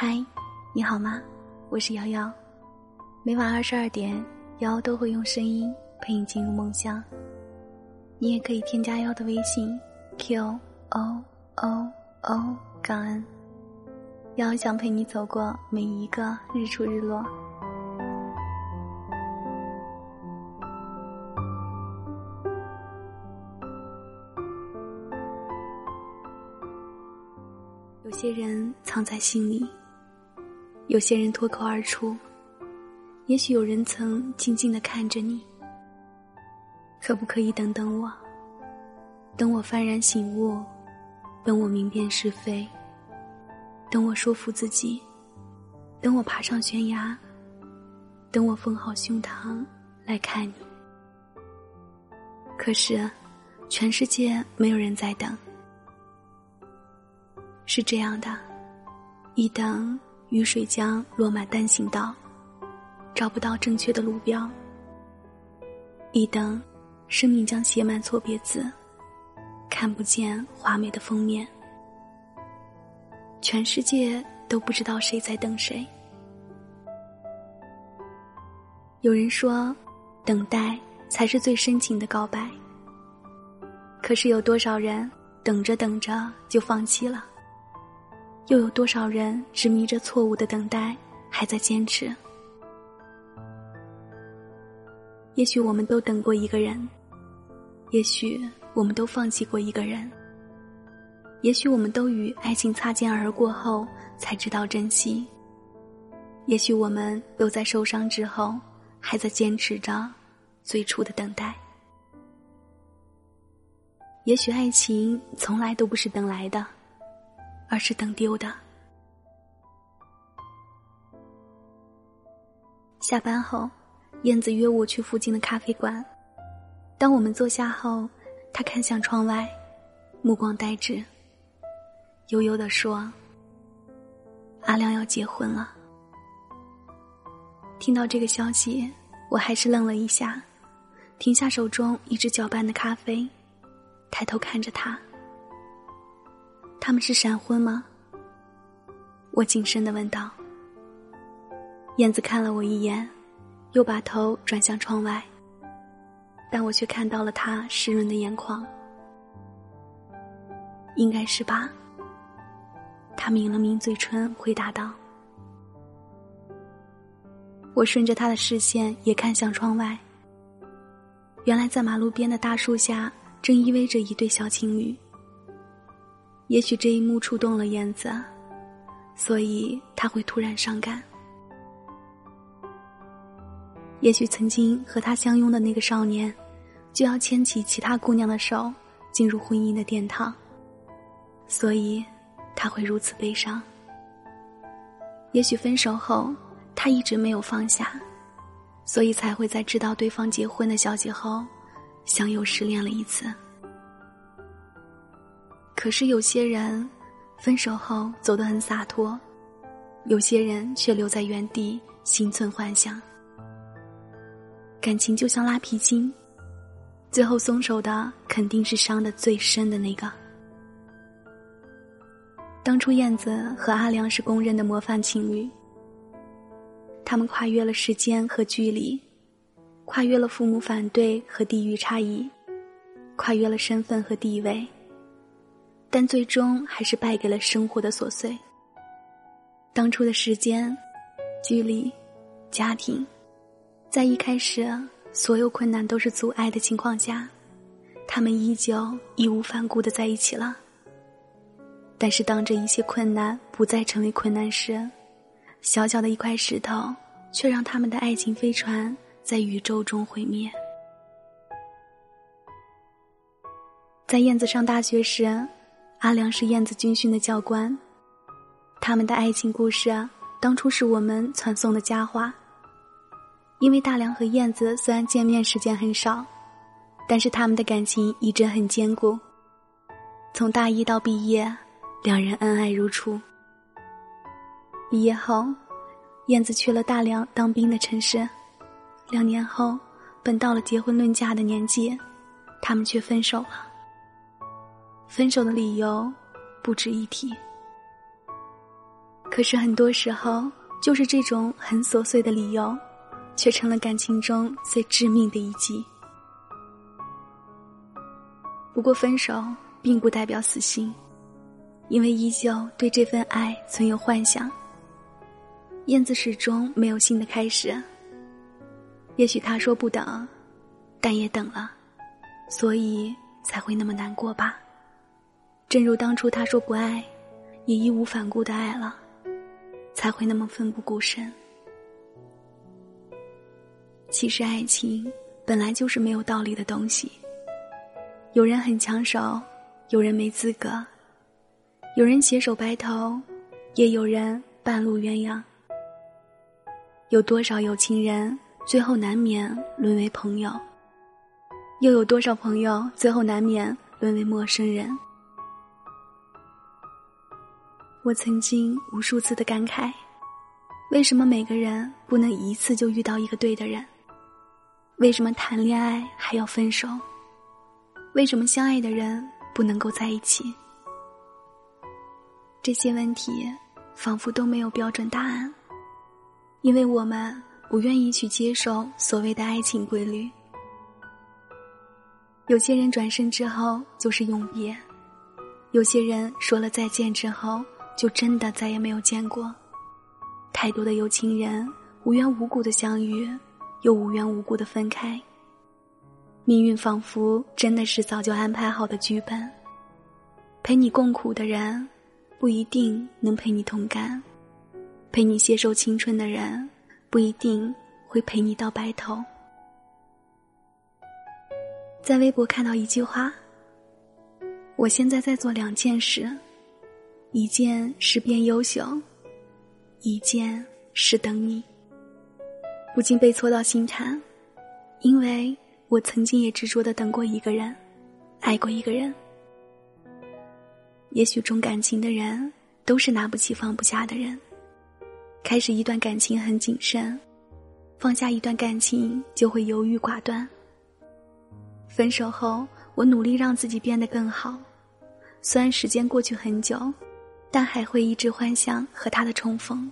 嗨，你好吗？我是瑶瑶。每晚二十二点，瑶都会用声音陪你进入梦乡。你也可以添加瑶的微信 q o o o 感恩。瑶想陪你走过每一个日出日落。有些人藏在心里，有些人脱口而出。也许有人曾静静的看着你，可不可以等等我？等我幡然醒悟，等我明辨是非，等我说服自己，等我爬上悬崖，等我封好胸膛来看你。可是，全世界没有人在等。是这样的，一等雨水将落满单行道，找不到正确的路标；一等生命将写满错别字，看不见华美的封面。全世界都不知道谁在等谁。有人说，等待才是最深情的告白。可是有多少人等着等着就放弃了？又有多少人执迷着错误的等待，还在坚持？也许我们都等过一个人，也许我们都放弃过一个人，也许我们都与爱情擦肩而过后才知道珍惜，也许我们都在受伤之后还在坚持着最初的等待，也许爱情从来都不是等来的。而是等丢的。下班后，燕子约我去附近的咖啡馆。当我们坐下后，他看向窗外，目光呆滞，悠悠地说：“阿亮要结婚了。”听到这个消息，我还是愣了一下，停下手中一直搅拌的咖啡，抬头看着他。他们是闪婚吗？我谨慎的问道。燕子看了我一眼，又把头转向窗外，但我却看到了他湿润的眼眶。应该是吧。他抿了抿嘴唇，回答道。我顺着他的视线也看向窗外，原来在马路边的大树下，正依偎着一对小情侣。也许这一幕触动了燕子，所以他会突然伤感。也许曾经和他相拥的那个少年，就要牵起其他姑娘的手，进入婚姻的殿堂，所以他会如此悲伤。也许分手后，他一直没有放下，所以才会在知道对方结婚的消息后，像又失恋了一次。可是有些人，分手后走得很洒脱，有些人却留在原地心存幻想。感情就像拉皮筋，最后松手的肯定是伤的最深的那个。当初燕子和阿良是公认的模范情侣，他们跨越了时间和距离，跨越了父母反对和地域差异，跨越了身份和地位。但最终还是败给了生活的琐碎。当初的时间、距离、家庭，在一开始所有困难都是阻碍的情况下，他们依旧义无反顾的在一起了。但是当这一切困难不再成为困难时，小小的一块石头，却让他们的爱情飞船在宇宙中毁灭。在燕子上大学时。阿良是燕子军训的教官，他们的爱情故事当初是我们传颂的佳话。因为大良和燕子虽然见面时间很少，但是他们的感情一直很坚固。从大一到毕业，两人恩爱如初。毕业后，燕子去了大良当兵的城市，两年后，本到了结婚论嫁的年纪，他们却分手了。分手的理由不值一提。可是很多时候，就是这种很琐碎的理由，却成了感情中最致命的一击。不过，分手并不代表死心，因为依旧对这份爱存有幻想。燕子始终没有新的开始。也许他说不等，但也等了，所以才会那么难过吧。正如当初他说不爱，也义无反顾的爱了，才会那么奋不顾身。其实爱情本来就是没有道理的东西。有人很抢手，有人没资格，有人携手白头，也有人半路鸳鸯。有多少有情人最后难免沦为朋友？又有多少朋友最后难免沦为陌生人？我曾经无数次的感慨：为什么每个人不能一次就遇到一个对的人？为什么谈恋爱还要分手？为什么相爱的人不能够在一起？这些问题仿佛都没有标准答案。因为我们不愿意去接受所谓的爱情规律。有些人转身之后就是永别，有些人说了再见之后就真的再也没有见过。太多的有情人无缘无故的相遇，又无缘无故的分开。命运仿佛真的是早就安排好的剧本。陪你共苦的人，不一定能陪你同甘。陪你携手青春的人，不一定会陪你到白头。在微博看到一句话：“我现在在做两件事，一件是变优秀，一件是等你。”不禁被戳到心坎，因为我曾经也执着的等过一个人，爱过一个人。也许重感情的人，都是拿不起放不下的人。开始一段感情很谨慎，放下一段感情就会犹豫寡断。分手后，我努力让自己变得更好，虽然时间过去很久，但还会一直幻想和他的重逢。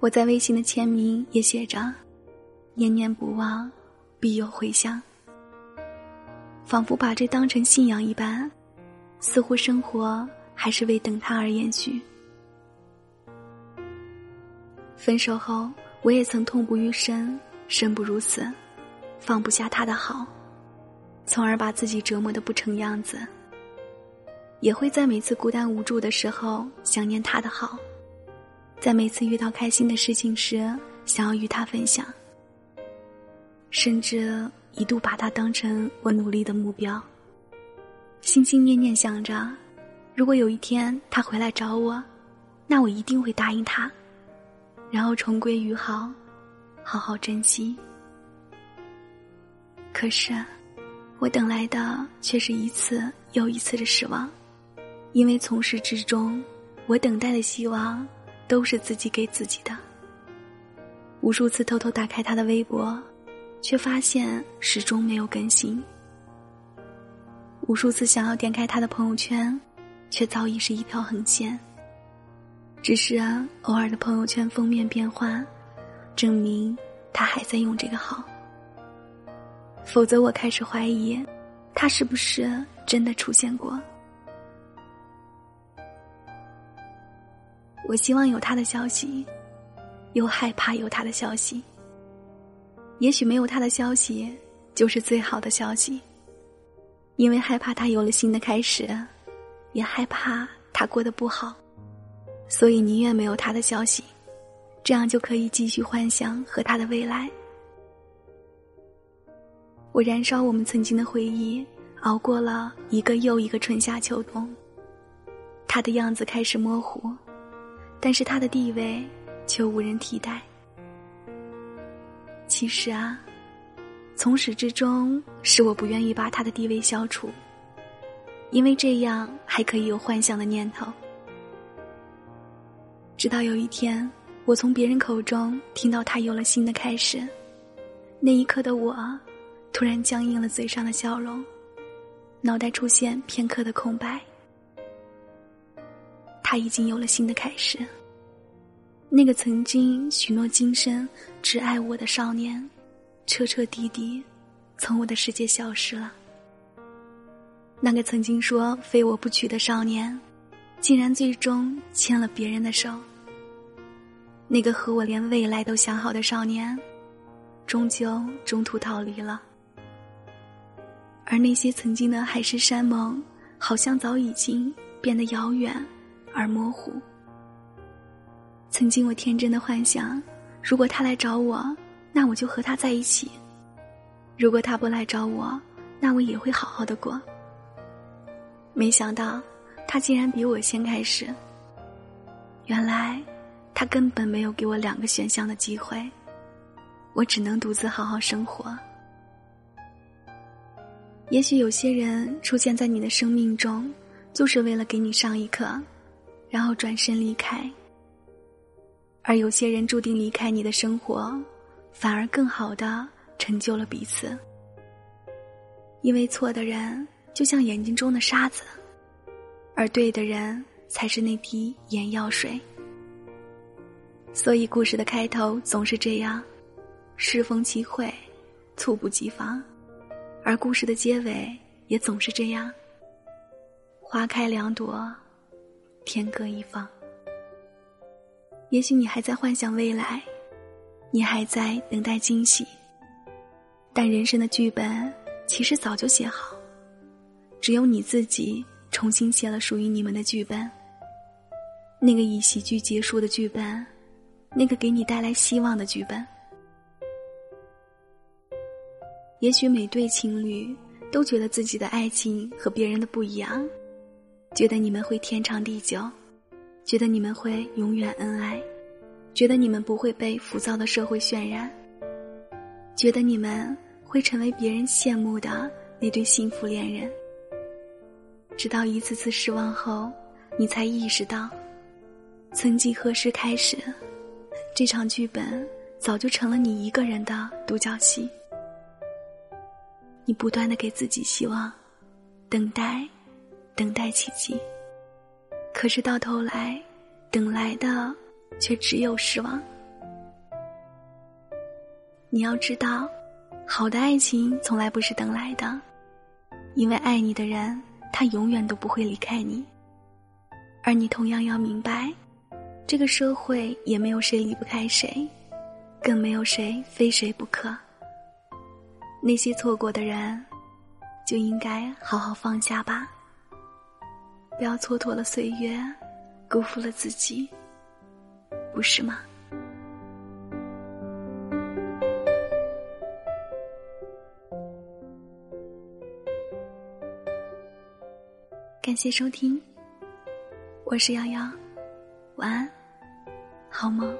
我在微信的签名也写着：“念念不忘，必有回响。”仿佛把这当成信仰一般，似乎生活还是为等他而延续。分手后，我也曾痛不欲生，生不如死，放不下他的好，从而把自己折磨得不成样子。也会在每次孤单无助的时候想念他的好，在每次遇到开心的事情时想要与他分享，甚至一度把他当成我努力的目标，心心念念想着，如果有一天他回来找我，那我一定会答应他。然后重归于好，好好珍惜。可是，我等来的却是一次又一次的失望，因为从始至终，我等待的希望都是自己给自己的。无数次偷偷打开他的微博，却发现始终没有更新；无数次想要点开他的朋友圈，却早已是一条横线。只是，偶尔的朋友圈封面变换，证明他还在用这个号。否则，我开始怀疑，他是不是真的出现过？我希望有他的消息，又害怕有他的消息。也许没有他的消息，就是最好的消息。因为害怕他有了新的开始，也害怕他过得不好。所以宁愿没有他的消息，这样就可以继续幻想和他的未来。我燃烧我们曾经的回忆，熬过了一个又一个春夏秋冬。他的样子开始模糊，但是他的地位却无人替代。其实啊，从始至终是我不愿意把他的地位消除，因为这样还可以有幻想的念头。直到有一天，我从别人口中听到他有了新的开始，那一刻的我，突然僵硬了嘴上的笑容，脑袋出现片刻的空白。他已经有了新的开始。那个曾经许诺今生只爱我的少年，彻彻底底从我的世界消失了。那个曾经说非我不娶的少年，竟然最终牵了别人的手。那个和我连未来都想好的少年，终究中途逃离了。而那些曾经的海誓山盟，好像早已经变得遥远而模糊。曾经我天真的幻想，如果他来找我，那我就和他在一起；如果他不来找我，那我也会好好的过。没想到，他竟然比我先开始。原来，他根本没有给我两个选项的机会，我只能独自好好生活。也许有些人出现在你的生命中，就是为了给你上一课，然后转身离开；而有些人注定离开你的生活，反而更好的成就了彼此。因为错的人就像眼睛中的沙子，而对的人才是那滴眼药水。所以故事的开头总是这样：适逢其会，猝不及防。而故事的结尾也总是这样：花开两朵，天各一方。也许你还在幻想未来，你还在等待惊喜，但人生的剧本其实早就写好，只有你自己重新写了属于你们的剧本。那个以喜剧结束的剧本，那个给你带来希望的剧本。也许每对情侣都觉得自己的爱情和别人的不一样，觉得你们会天长地久，觉得你们会永远恩爱，觉得你们不会被浮躁的社会渲染，觉得你们会成为别人羡慕的那对幸福恋人。直到一次次失望后，你才意识到，曾几何时开始，这场剧本早就成了你一个人的独角戏。你不断的给自己希望，等待，等待奇迹。可是到头来，等来的却只有失望。你要知道，好的爱情从来不是等来的，因为爱你的人，他永远都不会离开你。而你同样要明白，这个社会也没有谁离不开谁，更没有谁非谁不可。那些错过的人，就应该好好放下吧。不要蹉跎了岁月，辜负了自己，不是吗？感谢收听，我是瑶瑶，晚安，好梦。